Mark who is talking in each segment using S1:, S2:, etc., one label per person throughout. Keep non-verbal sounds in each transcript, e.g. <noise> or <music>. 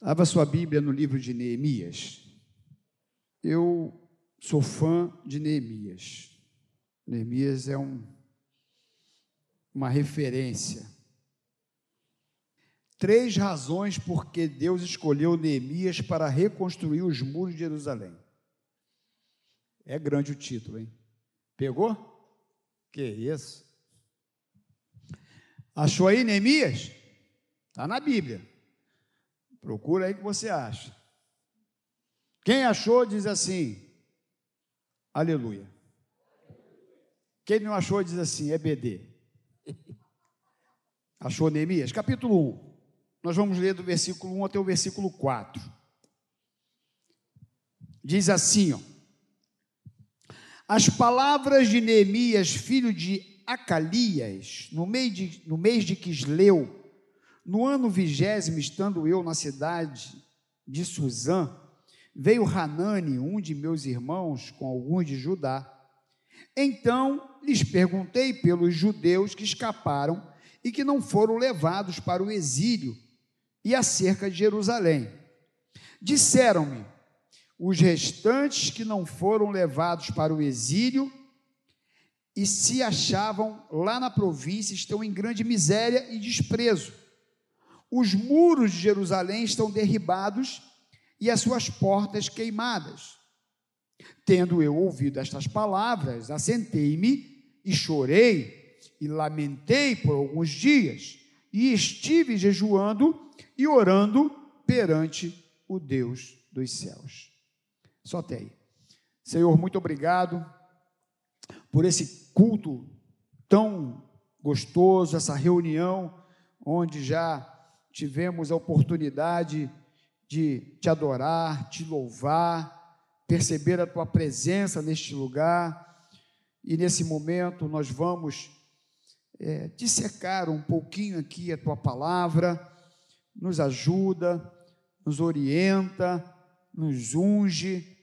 S1: Abra sua Bíblia no livro de Neemias. Eu sou fã de Neemias. Neemias é um, uma referência. Três razões por que Deus escolheu Neemias para reconstruir os muros de Jerusalém. É grande o título, hein? Pegou? Que isso? Achou aí Neemias? Está na Bíblia. Procura aí que você acha. Quem achou diz assim: Aleluia. Quem não achou diz assim: é BD. <laughs> Achou Neemias? Capítulo 1. Nós vamos ler do versículo 1 até o versículo 4. Diz assim, ó. As palavras de Neemias, filho de Acalias, no mês de, no mês de Quisleu, no ano vigésimo, estando eu na cidade de Suzã, veio Hanani, um de meus irmãos, com alguns de Judá. Então lhes perguntei pelos judeus que escaparam e que não foram levados para o exílio e acerca de Jerusalém. Disseram-me: os restantes que não foram levados para o exílio e se achavam lá na província estão em grande miséria e desprezo os muros de Jerusalém estão derribados e as suas portas queimadas. Tendo eu ouvido estas palavras, assentei-me e chorei e lamentei por alguns dias, e estive jejuando e orando perante o Deus dos céus. Só até aí. Senhor, muito obrigado por esse culto tão gostoso, essa reunião onde já tivemos a oportunidade de te adorar, te louvar, perceber a tua presença neste lugar. E nesse momento nós vamos é, dissecar um pouquinho aqui a tua palavra, nos ajuda, nos orienta, nos unge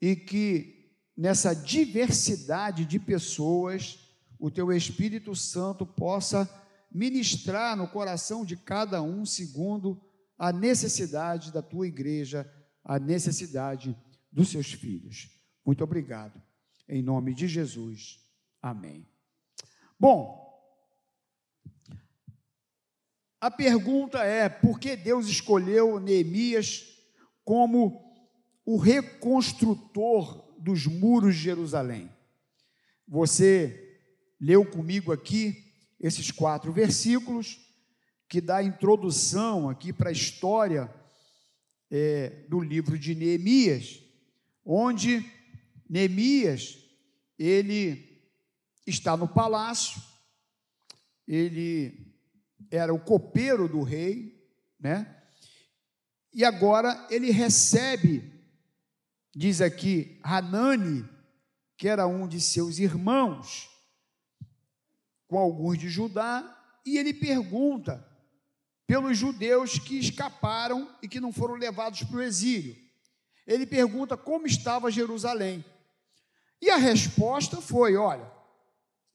S1: e que nessa diversidade de pessoas o teu Espírito Santo possa ministrar no coração de cada um segundo a necessidade da tua igreja, a necessidade dos seus filhos. Muito obrigado. Em nome de Jesus. Amém. Bom, a pergunta é: por que Deus escolheu Neemias como o reconstrutor dos muros de Jerusalém? Você leu comigo aqui esses quatro versículos, que dá introdução aqui para a história é, do livro de Neemias, onde Neemias, ele está no palácio, ele era o copeiro do rei, né? E agora ele recebe, diz aqui, Hanani, que era um de seus irmãos, com alguns de Judá, e ele pergunta pelos judeus que escaparam e que não foram levados para o exílio. Ele pergunta como estava Jerusalém. E a resposta foi: olha,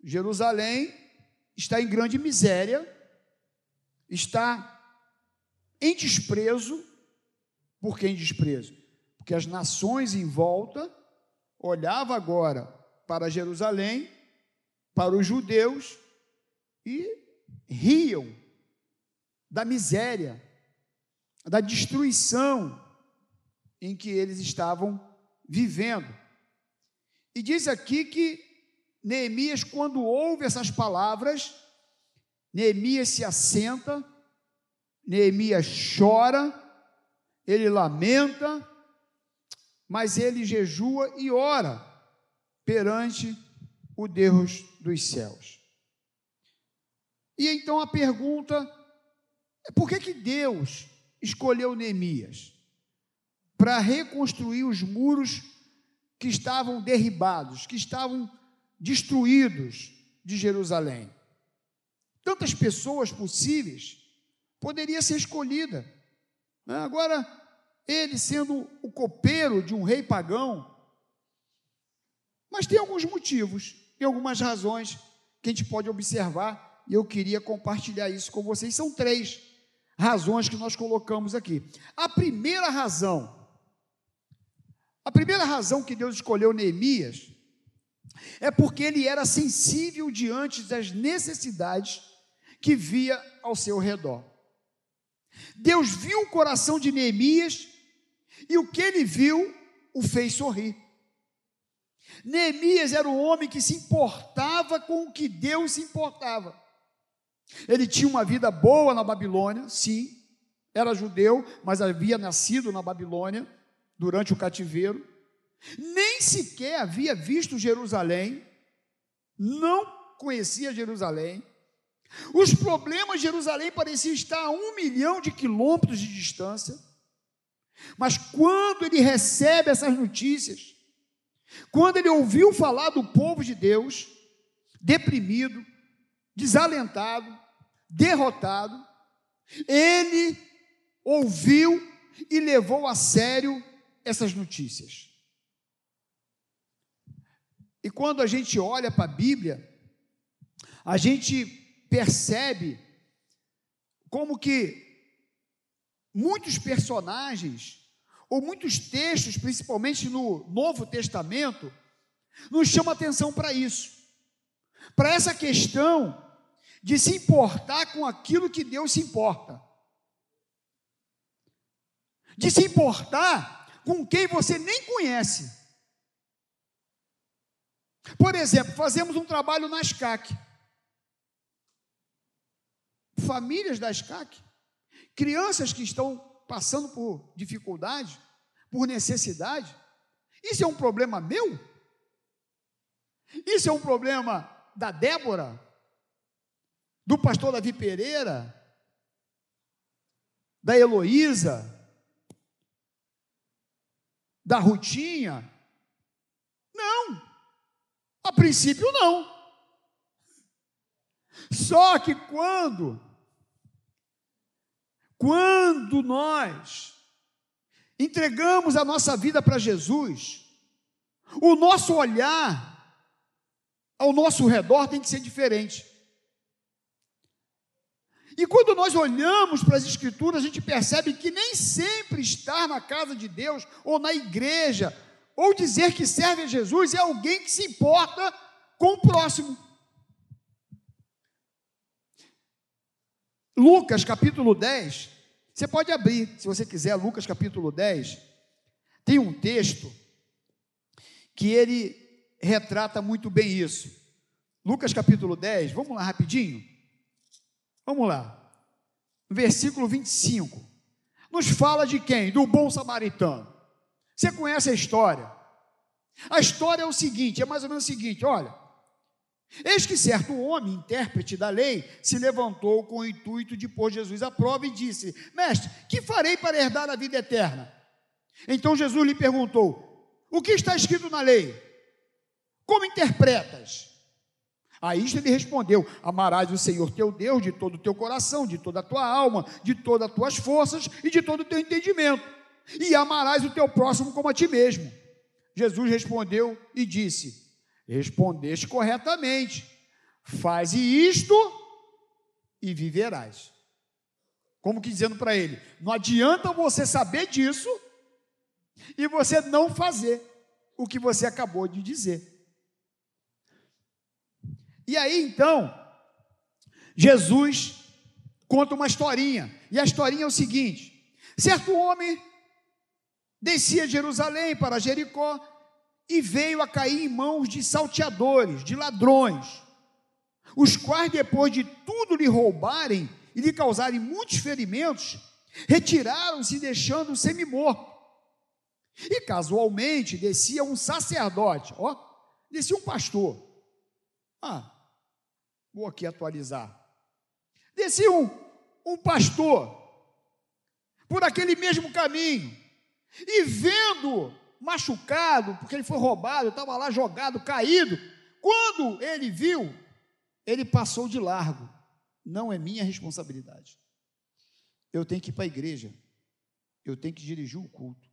S1: Jerusalém está em grande miséria, está em desprezo. Por que em desprezo? Porque as nações em volta olhavam agora para Jerusalém, para os judeus, e riam da miséria, da destruição em que eles estavam vivendo. E diz aqui que Neemias, quando ouve essas palavras, Neemias se assenta, Neemias chora, ele lamenta, mas ele jejua e ora perante o Deus dos céus. E então a pergunta é por que, que Deus escolheu Neemias? Para reconstruir os muros que estavam derribados, que estavam destruídos de Jerusalém. Tantas pessoas possíveis poderia ser escolhida. Né? Agora, ele sendo o copeiro de um rei pagão, mas tem alguns motivos e algumas razões que a gente pode observar e eu queria compartilhar isso com vocês. São três. razões que nós colocamos aqui. A primeira razão, a primeira razão que Deus escolheu Neemias é porque ele era sensível diante das necessidades que via ao seu redor. Deus viu o coração de Neemias e o que ele viu o fez sorrir. Neemias era um homem que se importava com o que Deus se importava. Ele tinha uma vida boa na Babilônia, sim, era judeu, mas havia nascido na Babilônia durante o cativeiro. Nem sequer havia visto Jerusalém, não conhecia Jerusalém. Os problemas de Jerusalém pareciam estar a um milhão de quilômetros de distância. Mas quando ele recebe essas notícias, quando ele ouviu falar do povo de Deus, deprimido, desalentado, derrotado, ele ouviu e levou a sério essas notícias. E quando a gente olha para a Bíblia, a gente percebe como que muitos personagens, ou muitos textos, principalmente no Novo Testamento, nos chamam atenção para isso, para essa questão de se importar com aquilo que Deus se importa, de se importar com quem você nem conhece. Por exemplo, fazemos um trabalho na SCAC. Famílias da SCAC, crianças que estão passando por dificuldade, por necessidade. Isso é um problema meu? Isso é um problema da Débora? do pastor Davi Pereira, da Heloísa, da Rutinha? Não, a princípio não. Só que quando, quando nós entregamos a nossa vida para Jesus, o nosso olhar ao nosso redor tem que ser diferente. E quando nós olhamos para as Escrituras, a gente percebe que nem sempre estar na casa de Deus, ou na igreja, ou dizer que serve a Jesus é alguém que se importa com o próximo. Lucas capítulo 10, você pode abrir, se você quiser, Lucas capítulo 10, tem um texto que ele retrata muito bem isso. Lucas capítulo 10, vamos lá rapidinho. Vamos lá. Versículo 25. Nos fala de quem? Do bom samaritano. Você conhece a história? A história é o seguinte: é mais ou menos o seguinte: olha. Eis que certo homem, intérprete da lei, se levantou com o intuito de pôr Jesus à prova e disse: Mestre, que farei para herdar a vida eterna? Então Jesus lhe perguntou: O que está escrito na lei? Como interpretas? A isto ele respondeu: Amarás o Senhor teu Deus de todo o teu coração, de toda a tua alma, de todas as tuas forças e de todo o teu entendimento, e amarás o teu próximo como a ti mesmo. Jesus respondeu e disse: Respondeste corretamente, faze isto e viverás. Como que dizendo para ele: Não adianta você saber disso e você não fazer o que você acabou de dizer. E aí então, Jesus conta uma historinha, e a historinha é o seguinte: certo homem descia de Jerusalém para Jericó e veio a cair em mãos de salteadores, de ladrões, os quais, depois de tudo lhe roubarem e lhe causarem muitos ferimentos, retiraram-se, deixando-o semi-morto. E casualmente descia um sacerdote, ó, descia um pastor. Ah, Vou aqui atualizar. Descia um, um pastor por aquele mesmo caminho e vendo machucado, porque ele foi roubado, estava lá jogado, caído. Quando ele viu, ele passou de largo. Não é minha responsabilidade. Eu tenho que ir para a igreja. Eu tenho que dirigir o culto.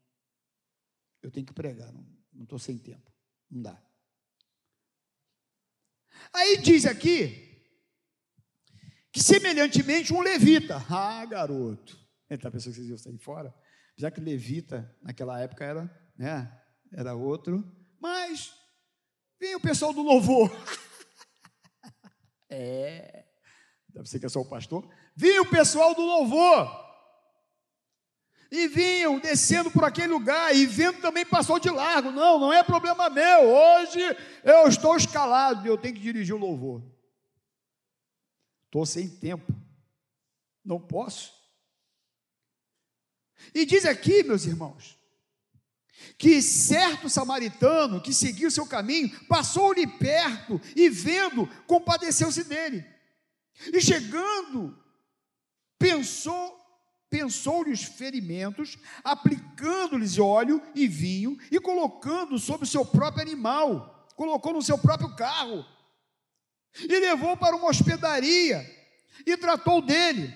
S1: Eu tenho que pregar. Não estou sem tempo. Não dá. Aí diz aqui que semelhantemente um levita. Ah, garoto. Ele está pensando que vocês iam sair fora? Já que levita naquela época era, né, era outro. Mas vem o pessoal do louvor. é. Deve ser que é só o pastor. Vinha o pessoal do louvor. E vinham descendo por aquele lugar, e vendo também passou de largo. Não, não é problema meu. Hoje eu estou escalado, eu tenho que dirigir o louvor. Estou sem tempo. Não posso. E diz aqui, meus irmãos, que certo samaritano que seguiu seu caminho passou-lhe perto e vendo, compadeceu-se dele. E chegando, pensou, pensou-lhe os ferimentos, aplicando-lhes óleo e vinho e colocando sobre o seu próprio animal, colocou no seu próprio carro e levou para uma hospedaria e tratou dele.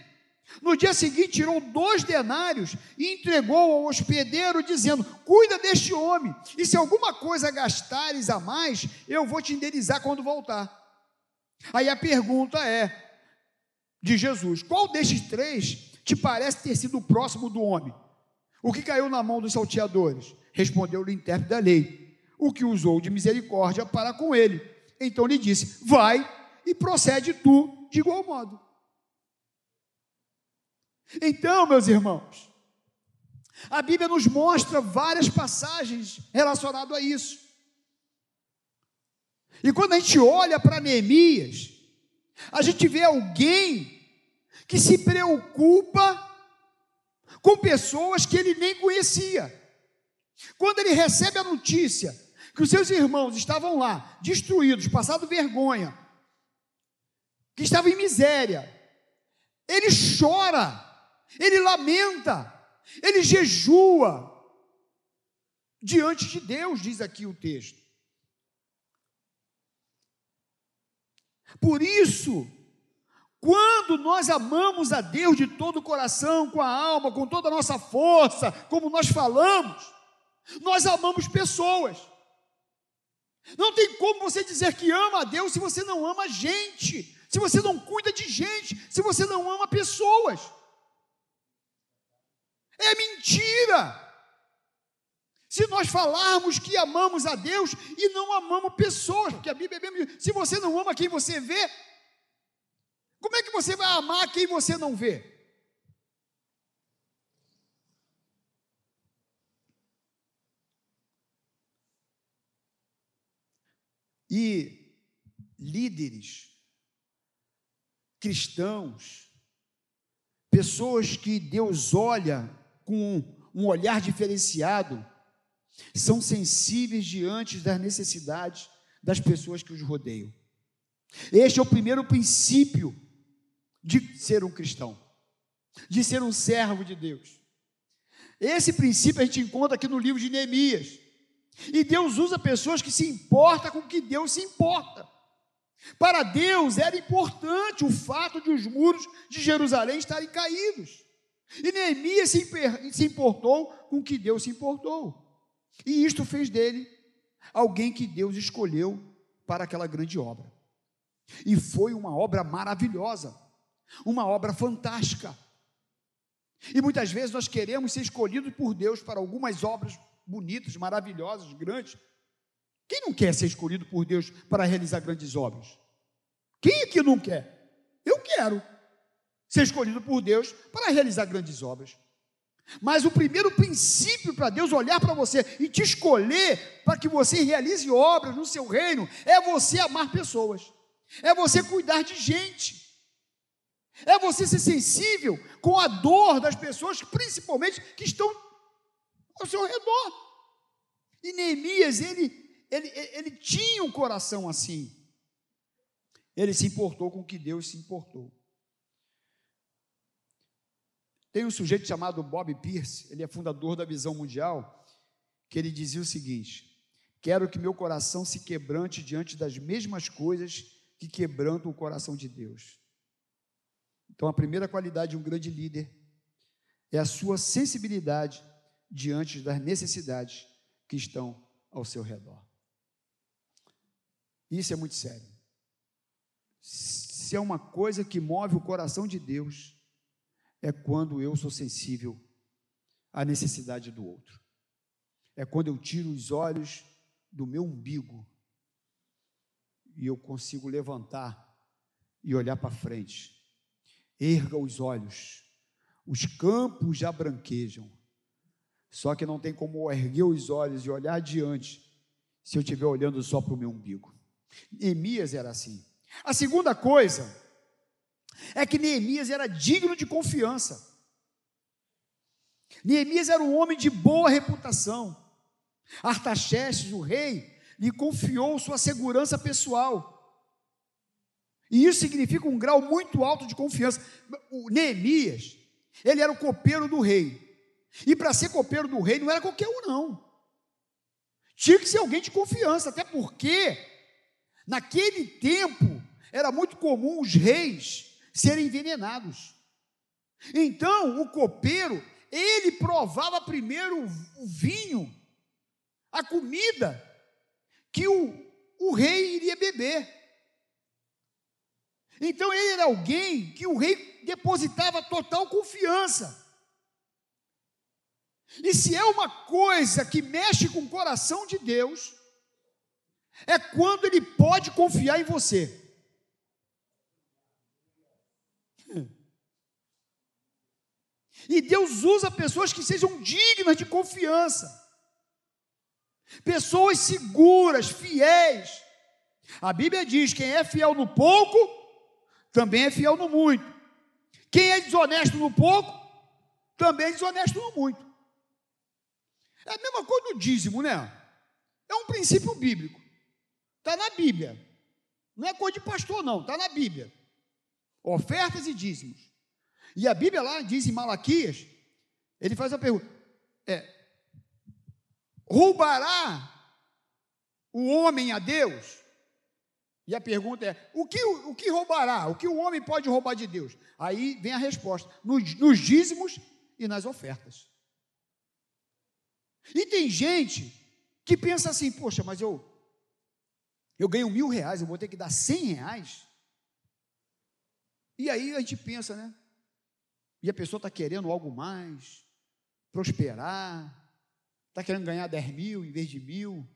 S1: No dia seguinte, tirou dois denários e entregou ao hospedeiro, dizendo: Cuida deste homem, e se alguma coisa gastares a mais, eu vou te indenizar quando voltar. Aí a pergunta é: de Jesus: Qual destes três te parece ter sido o próximo do homem? O que caiu na mão dos salteadores? Respondeu-lhe o intérprete da lei: O que usou de misericórdia para com ele. Então lhe disse: Vai e procede tu de igual modo. Então, meus irmãos, a Bíblia nos mostra várias passagens relacionadas a isso. E quando a gente olha para Neemias, a gente vê alguém que se preocupa com pessoas que ele nem conhecia. Quando ele recebe a notícia que os seus irmãos estavam lá, destruídos, passado vergonha, que estavam em miséria, ele chora ele lamenta, ele jejua diante de Deus, diz aqui o texto. Por isso, quando nós amamos a Deus de todo o coração, com a alma, com toda a nossa força, como nós falamos, nós amamos pessoas. Não tem como você dizer que ama a Deus se você não ama gente, se você não cuida de gente, se você não ama pessoas. É mentira. Se nós falarmos que amamos a Deus e não amamos pessoas, porque a Bíblia é mesmo, se você não ama quem você vê, como é que você vai amar quem você não vê? E líderes cristãos, pessoas que Deus olha com um olhar diferenciado, são sensíveis diante das necessidades das pessoas que os rodeiam. Este é o primeiro princípio de ser um cristão, de ser um servo de Deus. Esse princípio a gente encontra aqui no livro de Neemias. E Deus usa pessoas que se importam com o que Deus se importa. Para Deus era importante o fato de os muros de Jerusalém estarem caídos. E Neemias se importou com o que Deus se importou. E isto fez dele alguém que Deus escolheu para aquela grande obra. E foi uma obra maravilhosa, uma obra fantástica. E muitas vezes nós queremos ser escolhidos por Deus para algumas obras bonitas, maravilhosas, grandes. Quem não quer ser escolhido por Deus para realizar grandes obras? Quem é que não quer? Eu quero ser escolhido por Deus para realizar grandes obras. Mas o primeiro princípio para Deus olhar para você e te escolher para que você realize obras no seu reino é você amar pessoas, é você cuidar de gente, é você ser sensível com a dor das pessoas, principalmente que estão ao seu redor. E Neemias, ele, ele, ele tinha um coração assim. Ele se importou com o que Deus se importou. Tem um sujeito chamado Bob Pierce, ele é fundador da Visão Mundial, que ele dizia o seguinte: Quero que meu coração se quebrante diante das mesmas coisas que quebrantam o coração de Deus. Então, a primeira qualidade de um grande líder é a sua sensibilidade diante das necessidades que estão ao seu redor. Isso é muito sério. se é uma coisa que move o coração de Deus, é quando eu sou sensível à necessidade do outro. É quando eu tiro os olhos do meu umbigo e eu consigo levantar e olhar para frente. Erga os olhos, os campos já branquejam. Só que não tem como erguer os olhos e olhar adiante se eu estiver olhando só para o meu umbigo. Neemias era assim. A segunda coisa é que Neemias era digno de confiança. Neemias era um homem de boa reputação. Artaxerxes, o rei, lhe confiou sua segurança pessoal. E isso significa um grau muito alto de confiança. O Neemias, ele era o copeiro do rei. E para ser copeiro do rei não era qualquer um, não. Tinha que ser alguém de confiança, até porque naquele tempo era muito comum os reis serem envenenados. Então, o copeiro, ele provava primeiro o vinho, a comida que o, o rei iria beber. Então ele era alguém que o rei depositava total confiança. E se é uma coisa que mexe com o coração de Deus, é quando ele pode confiar em você. E Deus usa pessoas que sejam dignas de confiança, pessoas seguras, fiéis. A Bíblia diz: quem é fiel no pouco, também é fiel no muito. Quem é desonesto no pouco, também é desonesto no muito. É a mesma coisa do dízimo, né? É um princípio bíblico. Está na Bíblia. Não é coisa de pastor, não, está na Bíblia. Ofertas e dízimos. E a Bíblia lá diz em Malaquias, ele faz a pergunta: é, roubará o homem a Deus? E a pergunta é: o que, o que roubará? O que o homem pode roubar de Deus? Aí vem a resposta: nos, nos dízimos e nas ofertas. E tem gente que pensa assim: poxa, mas eu, eu ganho mil reais, eu vou ter que dar cem reais. E aí a gente pensa, né? E a pessoa está querendo algo mais, prosperar, está querendo ganhar dez mil em vez de mil.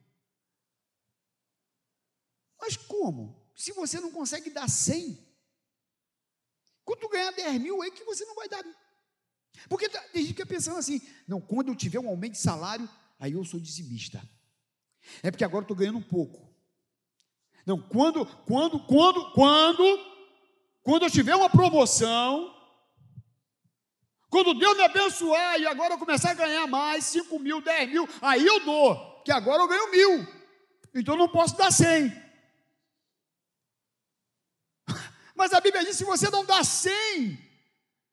S1: Mas como? Se você não consegue dar 100, quando ganhar 10 mil, é que você não vai dar. Porque tá, tem gente que fica pensando assim: não, quando eu tiver um aumento de salário, aí eu sou dizimista. É porque agora eu estou ganhando um pouco. Não, quando, quando, quando, quando, quando eu tiver uma promoção, quando Deus me abençoar e agora eu começar a ganhar mais, 5 mil, 10 mil, aí eu dou, que agora eu ganho mil. Então eu não posso dar 100. <laughs> Mas a Bíblia diz: se você não dá 100,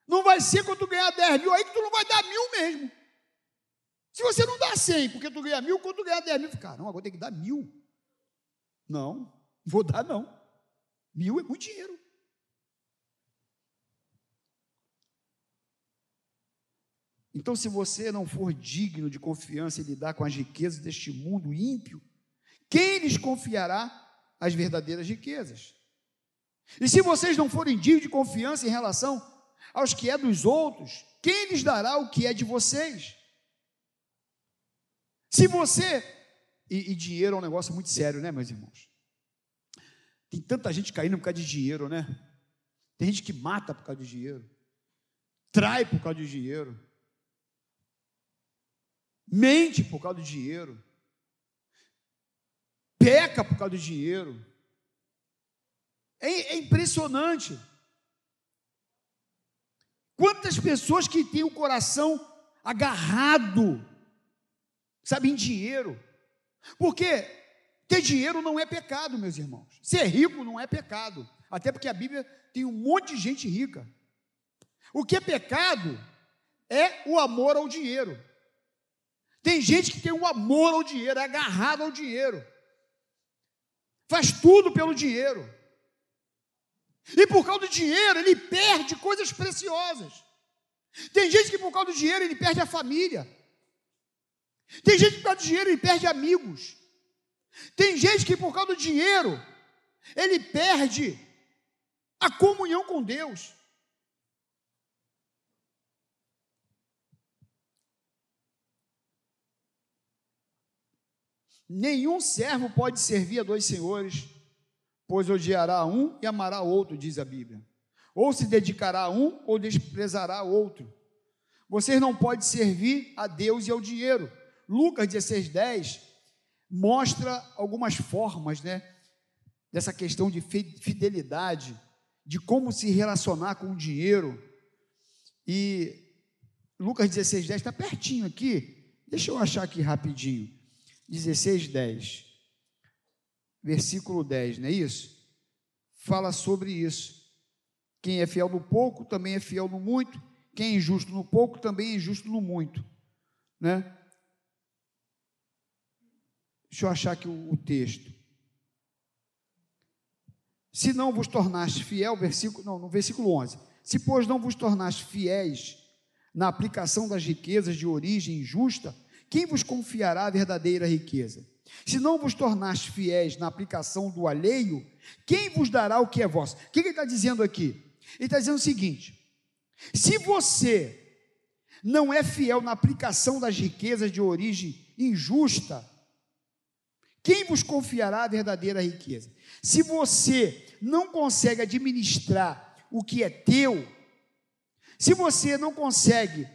S1: não vai ser quando tu ganhar 10 mil, aí que tu não vai dar mil mesmo. Se você não dá 100, porque tu ganha mil, quando tu ganhar 10 mil, fica, não, agora tem que dar mil. Não, vou dar não. Mil é muito dinheiro. Então, se você não for digno de confiança e lidar com as riquezas deste mundo ímpio, quem lhes confiará as verdadeiras riquezas? E se vocês não forem dignos de confiança em relação aos que é dos outros, quem lhes dará o que é de vocês? Se você. E, e dinheiro é um negócio muito sério, né, meus irmãos? Tem tanta gente caindo por causa de dinheiro, né? Tem gente que mata por causa de dinheiro, trai por causa de dinheiro, mente por causa do dinheiro, peca por causa do dinheiro. É, é impressionante. Quantas pessoas que têm o coração agarrado, sabe, em dinheiro. Porque ter dinheiro não é pecado, meus irmãos. Ser rico não é pecado. Até porque a Bíblia tem um monte de gente rica. O que é pecado é o amor ao dinheiro. Tem gente que tem um amor ao dinheiro, é agarrado ao dinheiro. Faz tudo pelo dinheiro. E por causa do dinheiro, ele perde coisas preciosas. Tem gente que por causa do dinheiro, ele perde a família. Tem gente que por causa do dinheiro, ele perde amigos. Tem gente que por causa do dinheiro, ele perde a comunhão com Deus. Nenhum servo pode servir a dois senhores, pois odiará um e amará outro, diz a Bíblia. Ou se dedicará a um ou desprezará outro. Vocês não podem servir a Deus e ao dinheiro. Lucas 16, 10 mostra algumas formas, né? Dessa questão de fidelidade, de como se relacionar com o dinheiro. E Lucas 16, 10 está pertinho aqui. Deixa eu achar aqui rapidinho. 16, 10. Versículo 10, não é isso? Fala sobre isso. Quem é fiel no pouco também é fiel no muito. Quem é injusto no pouco também é injusto no muito. Né? Deixa eu achar aqui o, o texto. Se não vos tornaste fiel, versículo, não, no versículo 11. Se, pois, não vos tornaste fiéis na aplicação das riquezas de origem injusta, quem vos confiará a verdadeira riqueza? Se não vos tornaste fiéis na aplicação do alheio, quem vos dará o que é vosso? O que ele está dizendo aqui? Ele está dizendo o seguinte: se você não é fiel na aplicação das riquezas de origem injusta, quem vos confiará a verdadeira riqueza? Se você não consegue administrar o que é teu, se você não consegue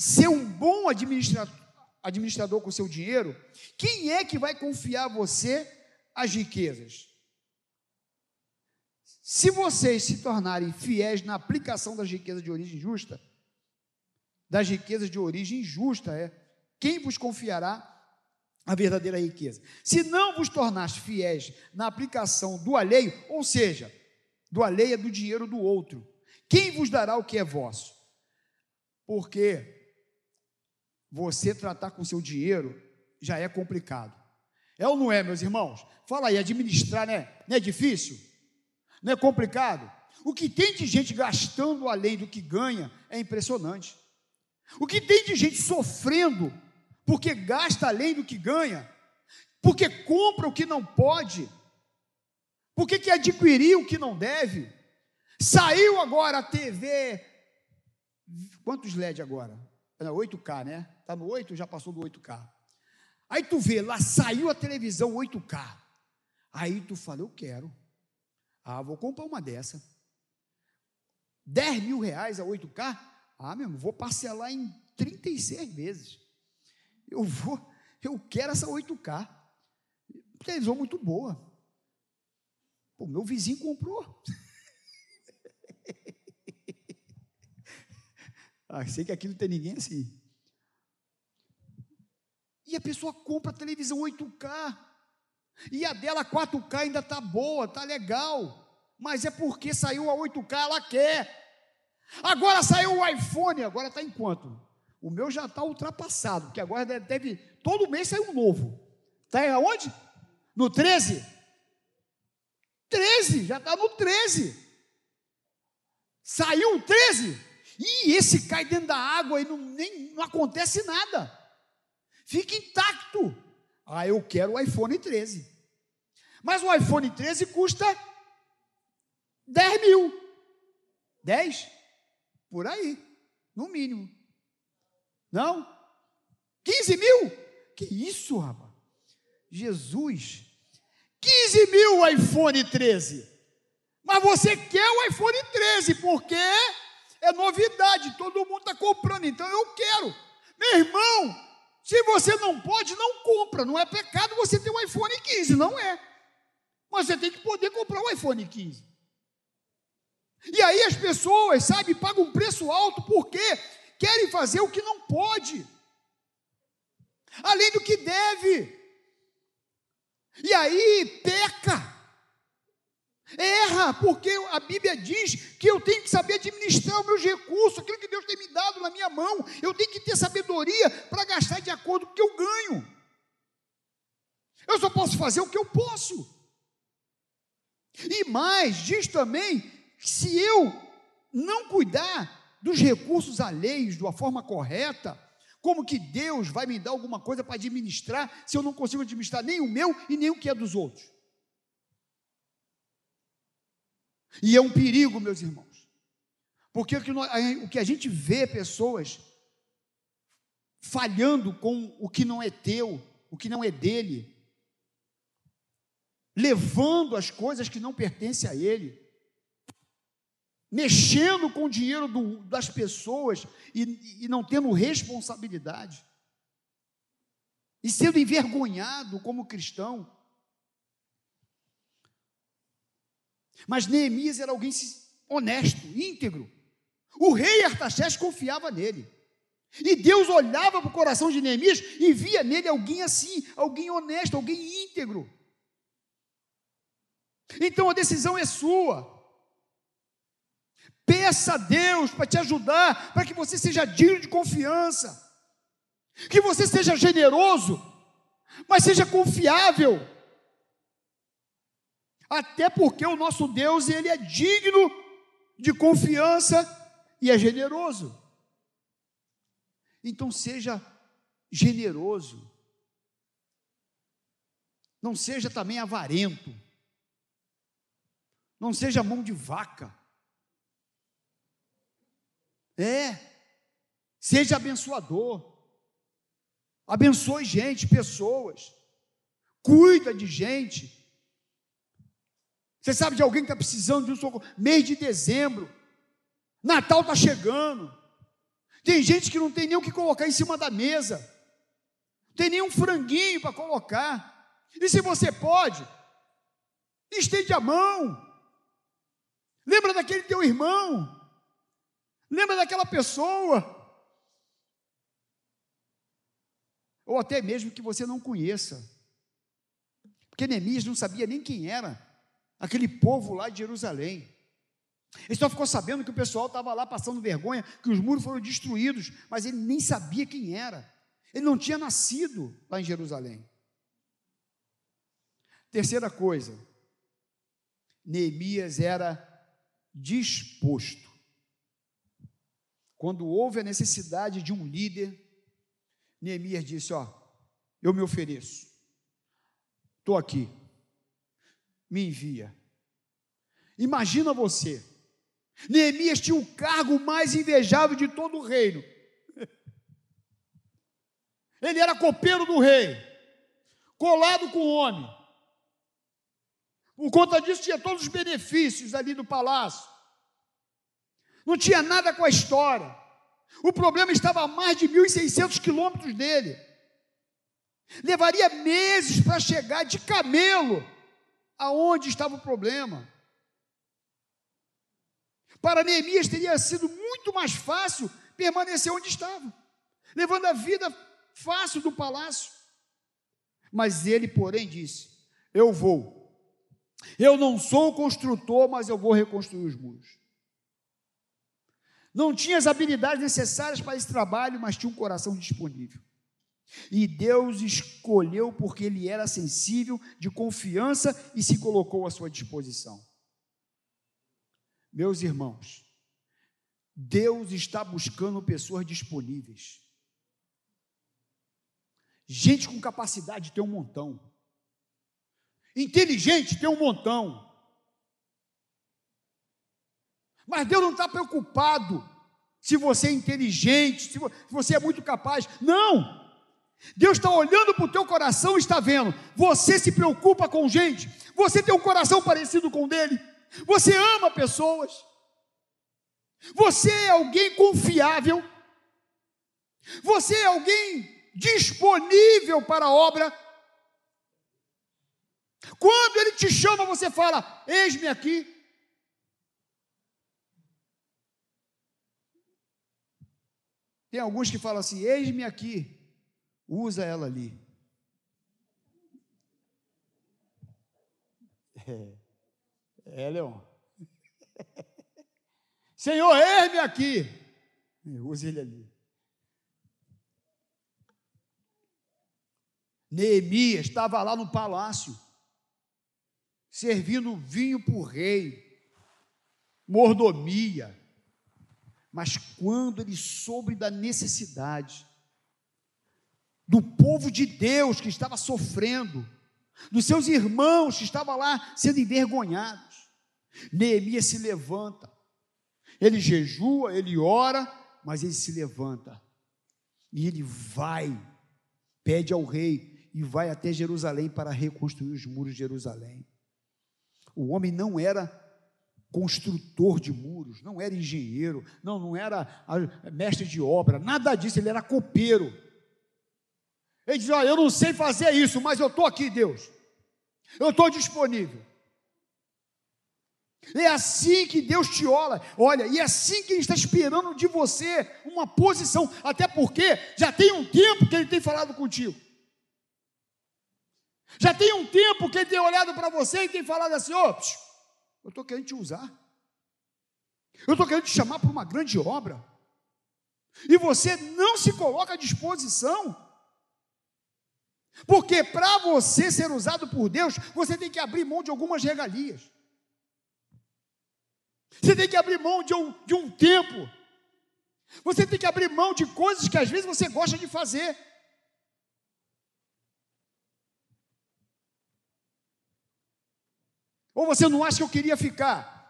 S1: ser um bom administrador, administrador com o seu dinheiro, quem é que vai confiar a você as riquezas? Se vocês se tornarem fiéis na aplicação das riquezas de origem justa, das riquezas de origem justa, é, quem vos confiará a verdadeira riqueza? Se não vos tornaste fiéis na aplicação do alheio, ou seja, do alheio é do dinheiro do outro, quem vos dará o que é vosso? Porque você tratar com seu dinheiro já é complicado. É ou não é, meus irmãos? Fala aí, administrar, né? Não é difícil? Não é complicado? O que tem de gente gastando além do que ganha é impressionante. O que tem de gente sofrendo porque gasta além do que ganha, porque compra o que não pode, porque quer adquirir o que não deve. Saiu agora a TV. Quantos LED agora? 8K, né? Está no 8, já passou do 8K. Aí tu vê, lá saiu a televisão 8K. Aí tu fala, eu quero. Ah, vou comprar uma dessa. 10 mil reais a 8K? Ah, meu irmão, vou parcelar em 36 vezes. Eu vou, eu quero essa 8K. Televisão muito boa. O meu vizinho comprou. <laughs> Ah, sei que aqui não tem ninguém assim. E a pessoa compra a televisão 8K. E a dela 4K ainda está boa, está legal. Mas é porque saiu a 8K, ela quer. Agora saiu o iPhone, agora está em quanto? O meu já está ultrapassado, porque agora deve, todo mês sair um novo. Está aonde? No 13? 13, já está no 13. Saiu o 13? E esse cai dentro da água e não, nem, não acontece nada. Fica intacto. Ah, eu quero o iPhone 13. Mas o iPhone 13 custa 10 mil. 10? Por aí, no mínimo. Não? 15 mil? Que isso, rapaz? Jesus. 15 mil iPhone 13. Mas você quer o iPhone 13, porque é novidade, todo mundo está comprando, então eu quero. Meu irmão, se você não pode, não compra. Não é pecado você ter um iPhone 15, não é. Mas você tem que poder comprar um iPhone 15. E aí as pessoas, sabe, pagam um preço alto porque querem fazer o que não pode, além do que deve. E aí peca. Erra, porque a Bíblia diz que eu tenho que saber administrar os meus recursos, aquilo que Deus tem me dado na minha mão. Eu tenho que ter sabedoria para gastar de acordo com o que eu ganho. Eu só posso fazer o que eu posso. E mais, diz também que se eu não cuidar dos recursos alheios de uma forma correta, como que Deus vai me dar alguma coisa para administrar se eu não consigo administrar nem o meu e nem o que é dos outros? E é um perigo, meus irmãos. Porque o que, nós, o que a gente vê pessoas falhando com o que não é teu, o que não é dele, levando as coisas que não pertencem a ele, mexendo com o dinheiro do, das pessoas e, e não tendo responsabilidade, e sendo envergonhado como cristão. Mas Neemias era alguém honesto, íntegro. O rei Artaxerxes confiava nele. E Deus olhava para o coração de Neemias e via nele alguém assim, alguém honesto, alguém íntegro. Então a decisão é sua. Peça a Deus para te ajudar, para que você seja digno de confiança, que você seja generoso, mas seja confiável. Até porque o nosso Deus, ele é digno de confiança e é generoso. Então seja generoso. Não seja também avarento. Não seja mão de vaca. É. Seja abençoador. Abençoe gente, pessoas. Cuida de gente. Você sabe de alguém que está precisando de um socorro? Mês de dezembro. Natal está chegando. Tem gente que não tem nem o que colocar em cima da mesa. Não tem nem um franguinho para colocar. E se você pode, estende a mão. Lembra daquele teu irmão? Lembra daquela pessoa? Ou até mesmo que você não conheça. Porque Neemias não sabia nem quem era aquele povo lá de Jerusalém. Ele só ficou sabendo que o pessoal estava lá passando vergonha, que os muros foram destruídos, mas ele nem sabia quem era. Ele não tinha nascido lá em Jerusalém. Terceira coisa, Neemias era disposto. Quando houve a necessidade de um líder, Neemias disse: Ó, eu me ofereço, estou aqui, me envia. Imagina você, Neemias tinha o cargo mais invejável de todo o reino. Ele era copeiro do rei, colado com o homem. Por conta disso, tinha todos os benefícios ali do palácio. Não tinha nada com a história. O problema estava a mais de 1.600 quilômetros dele. Levaria meses para chegar de camelo aonde estava o problema. Para Neemias teria sido muito mais fácil permanecer onde estava, levando a vida fácil do palácio. Mas ele, porém, disse: Eu vou eu não sou construtor, mas eu vou reconstruir os muros. Não tinha as habilidades necessárias para esse trabalho, mas tinha um coração disponível. E Deus escolheu porque ele era sensível, de confiança e se colocou à sua disposição. Meus irmãos, Deus está buscando pessoas disponíveis. Gente com capacidade de ter um montão. Inteligente tem um montão. Mas Deus não está preocupado se você é inteligente, se você é muito capaz. Não! Deus está olhando para o teu coração e está vendo. Você se preocupa com gente. Você tem um coração parecido com o dele. Você ama pessoas. Você é alguém confiável. Você é alguém disponível para a obra. Quando ele te chama, você fala: Eis-me aqui. Tem alguns que falam assim: Eis-me aqui. Usa ela ali. É, é Leon. <laughs> Senhor, eis-me aqui. Use ele ali. Neemias estava lá no palácio servindo vinho para o rei, mordomia. Mas quando ele soube da necessidade do povo de Deus que estava sofrendo, dos seus irmãos que estavam lá sendo envergonhados, Neemias se levanta, ele jejua, ele ora, mas ele se levanta e ele vai, pede ao rei e vai até Jerusalém para reconstruir os muros de Jerusalém. O homem não era construtor de muros, não era engenheiro, não, não era mestre de obra, nada disso, ele era copeiro. Ele diz: Olha, eu não sei fazer isso, mas eu estou aqui, Deus, eu estou disponível. É assim que Deus te olha, olha, e é assim que Ele está esperando de você uma posição, até porque já tem um tempo que Ele tem falado contigo. Já tem um tempo que Ele tem olhado para você e tem falado assim: oh, eu estou querendo te usar, eu estou querendo te chamar para uma grande obra, e você não se coloca à disposição, porque para você ser usado por Deus, você tem que abrir mão de algumas regalias. Você tem que abrir mão de um, de um tempo. Você tem que abrir mão de coisas que às vezes você gosta de fazer. Ou você não acha que eu queria ficar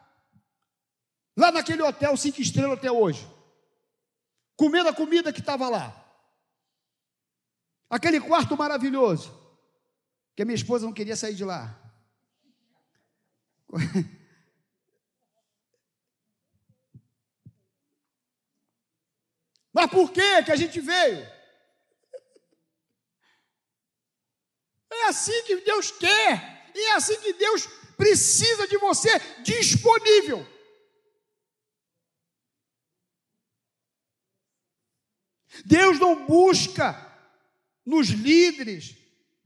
S1: lá naquele hotel cinco estrelas até hoje, comendo a comida que estava lá, aquele quarto maravilhoso, que a minha esposa não queria sair de lá. <laughs> Mas por que que a gente veio? É assim que Deus quer, e é assim que Deus precisa de você disponível. Deus não busca nos líderes,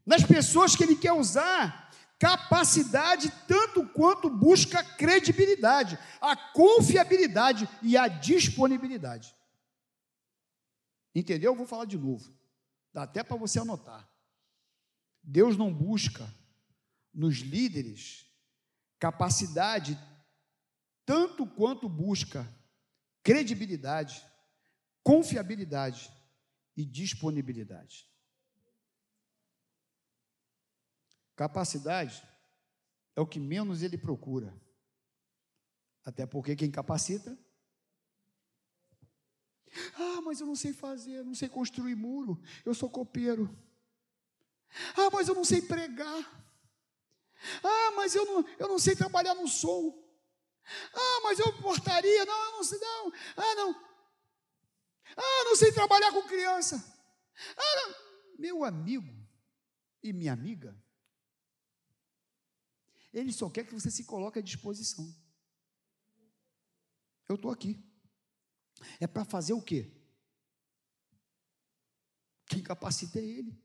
S1: nas pessoas que Ele quer usar, capacidade tanto quanto busca credibilidade, a confiabilidade e a disponibilidade. Entendeu? Eu vou falar de novo. Dá até para você anotar. Deus não busca nos líderes capacidade tanto quanto busca credibilidade, confiabilidade e disponibilidade. Capacidade é o que menos ele procura. Até porque quem capacita ah, mas eu não sei fazer, não sei construir muro, eu sou copeiro. Ah, mas eu não sei pregar. Ah, mas eu não, eu não sei trabalhar no som. Ah, mas eu portaria, não, eu não sei, não. Ah, não. Ah, não sei trabalhar com criança. Ah, não. Meu amigo e minha amiga, ele só quer que você se coloque à disposição. Eu estou aqui. É para fazer o quê? Quem capacita é Ele.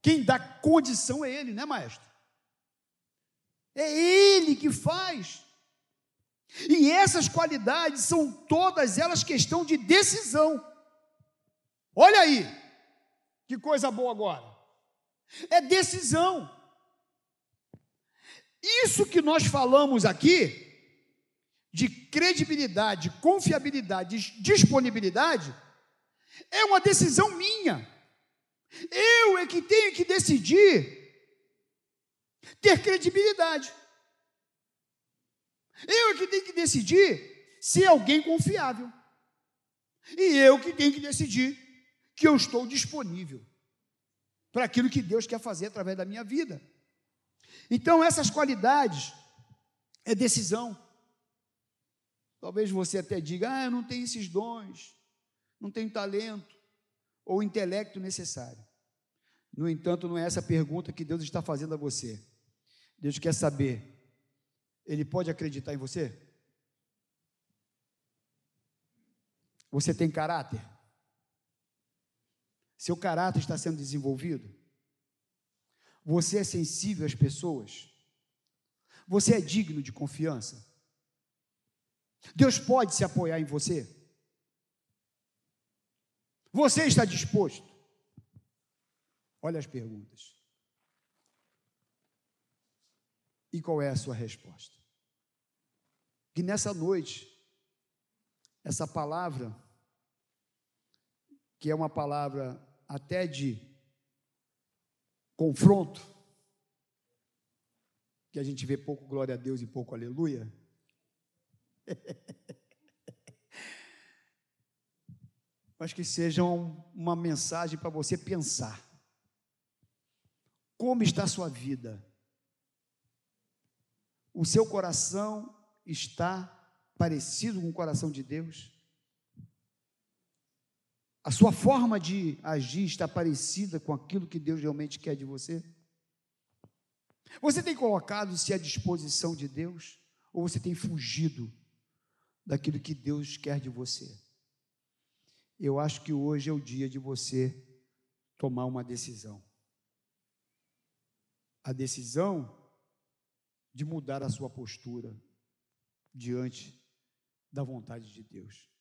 S1: Quem dá condição é Ele, né, maestro? É Ele que faz. E essas qualidades são todas elas questão de decisão. Olha aí, que coisa boa agora. É decisão. Isso que nós falamos aqui de credibilidade, confiabilidade, disponibilidade, é uma decisão minha. Eu é que tenho que decidir ter credibilidade. Eu é que tenho que decidir ser alguém confiável. E eu que tenho que decidir que eu estou disponível para aquilo que Deus quer fazer através da minha vida. Então, essas qualidades é decisão. Talvez você até diga: ah, eu não tenho esses dons, não tenho talento ou intelecto necessário. No entanto, não é essa pergunta que Deus está fazendo a você. Deus quer saber: Ele pode acreditar em você? Você tem caráter? Seu caráter está sendo desenvolvido? Você é sensível às pessoas? Você é digno de confiança? Deus pode se apoiar em você? Você está disposto? Olha as perguntas. E qual é a sua resposta? Que nessa noite, essa palavra, que é uma palavra até de confronto, que a gente vê pouco glória a Deus e pouco aleluia? <laughs> Mas que seja uma mensagem para você pensar. Como está a sua vida? O seu coração está parecido com o coração de Deus? A sua forma de agir está parecida com aquilo que Deus realmente quer de você? Você tem colocado-se à disposição de Deus ou você tem fugido daquilo que Deus quer de você? Eu acho que hoje é o dia de você tomar uma decisão. A decisão de mudar a sua postura diante da vontade de Deus.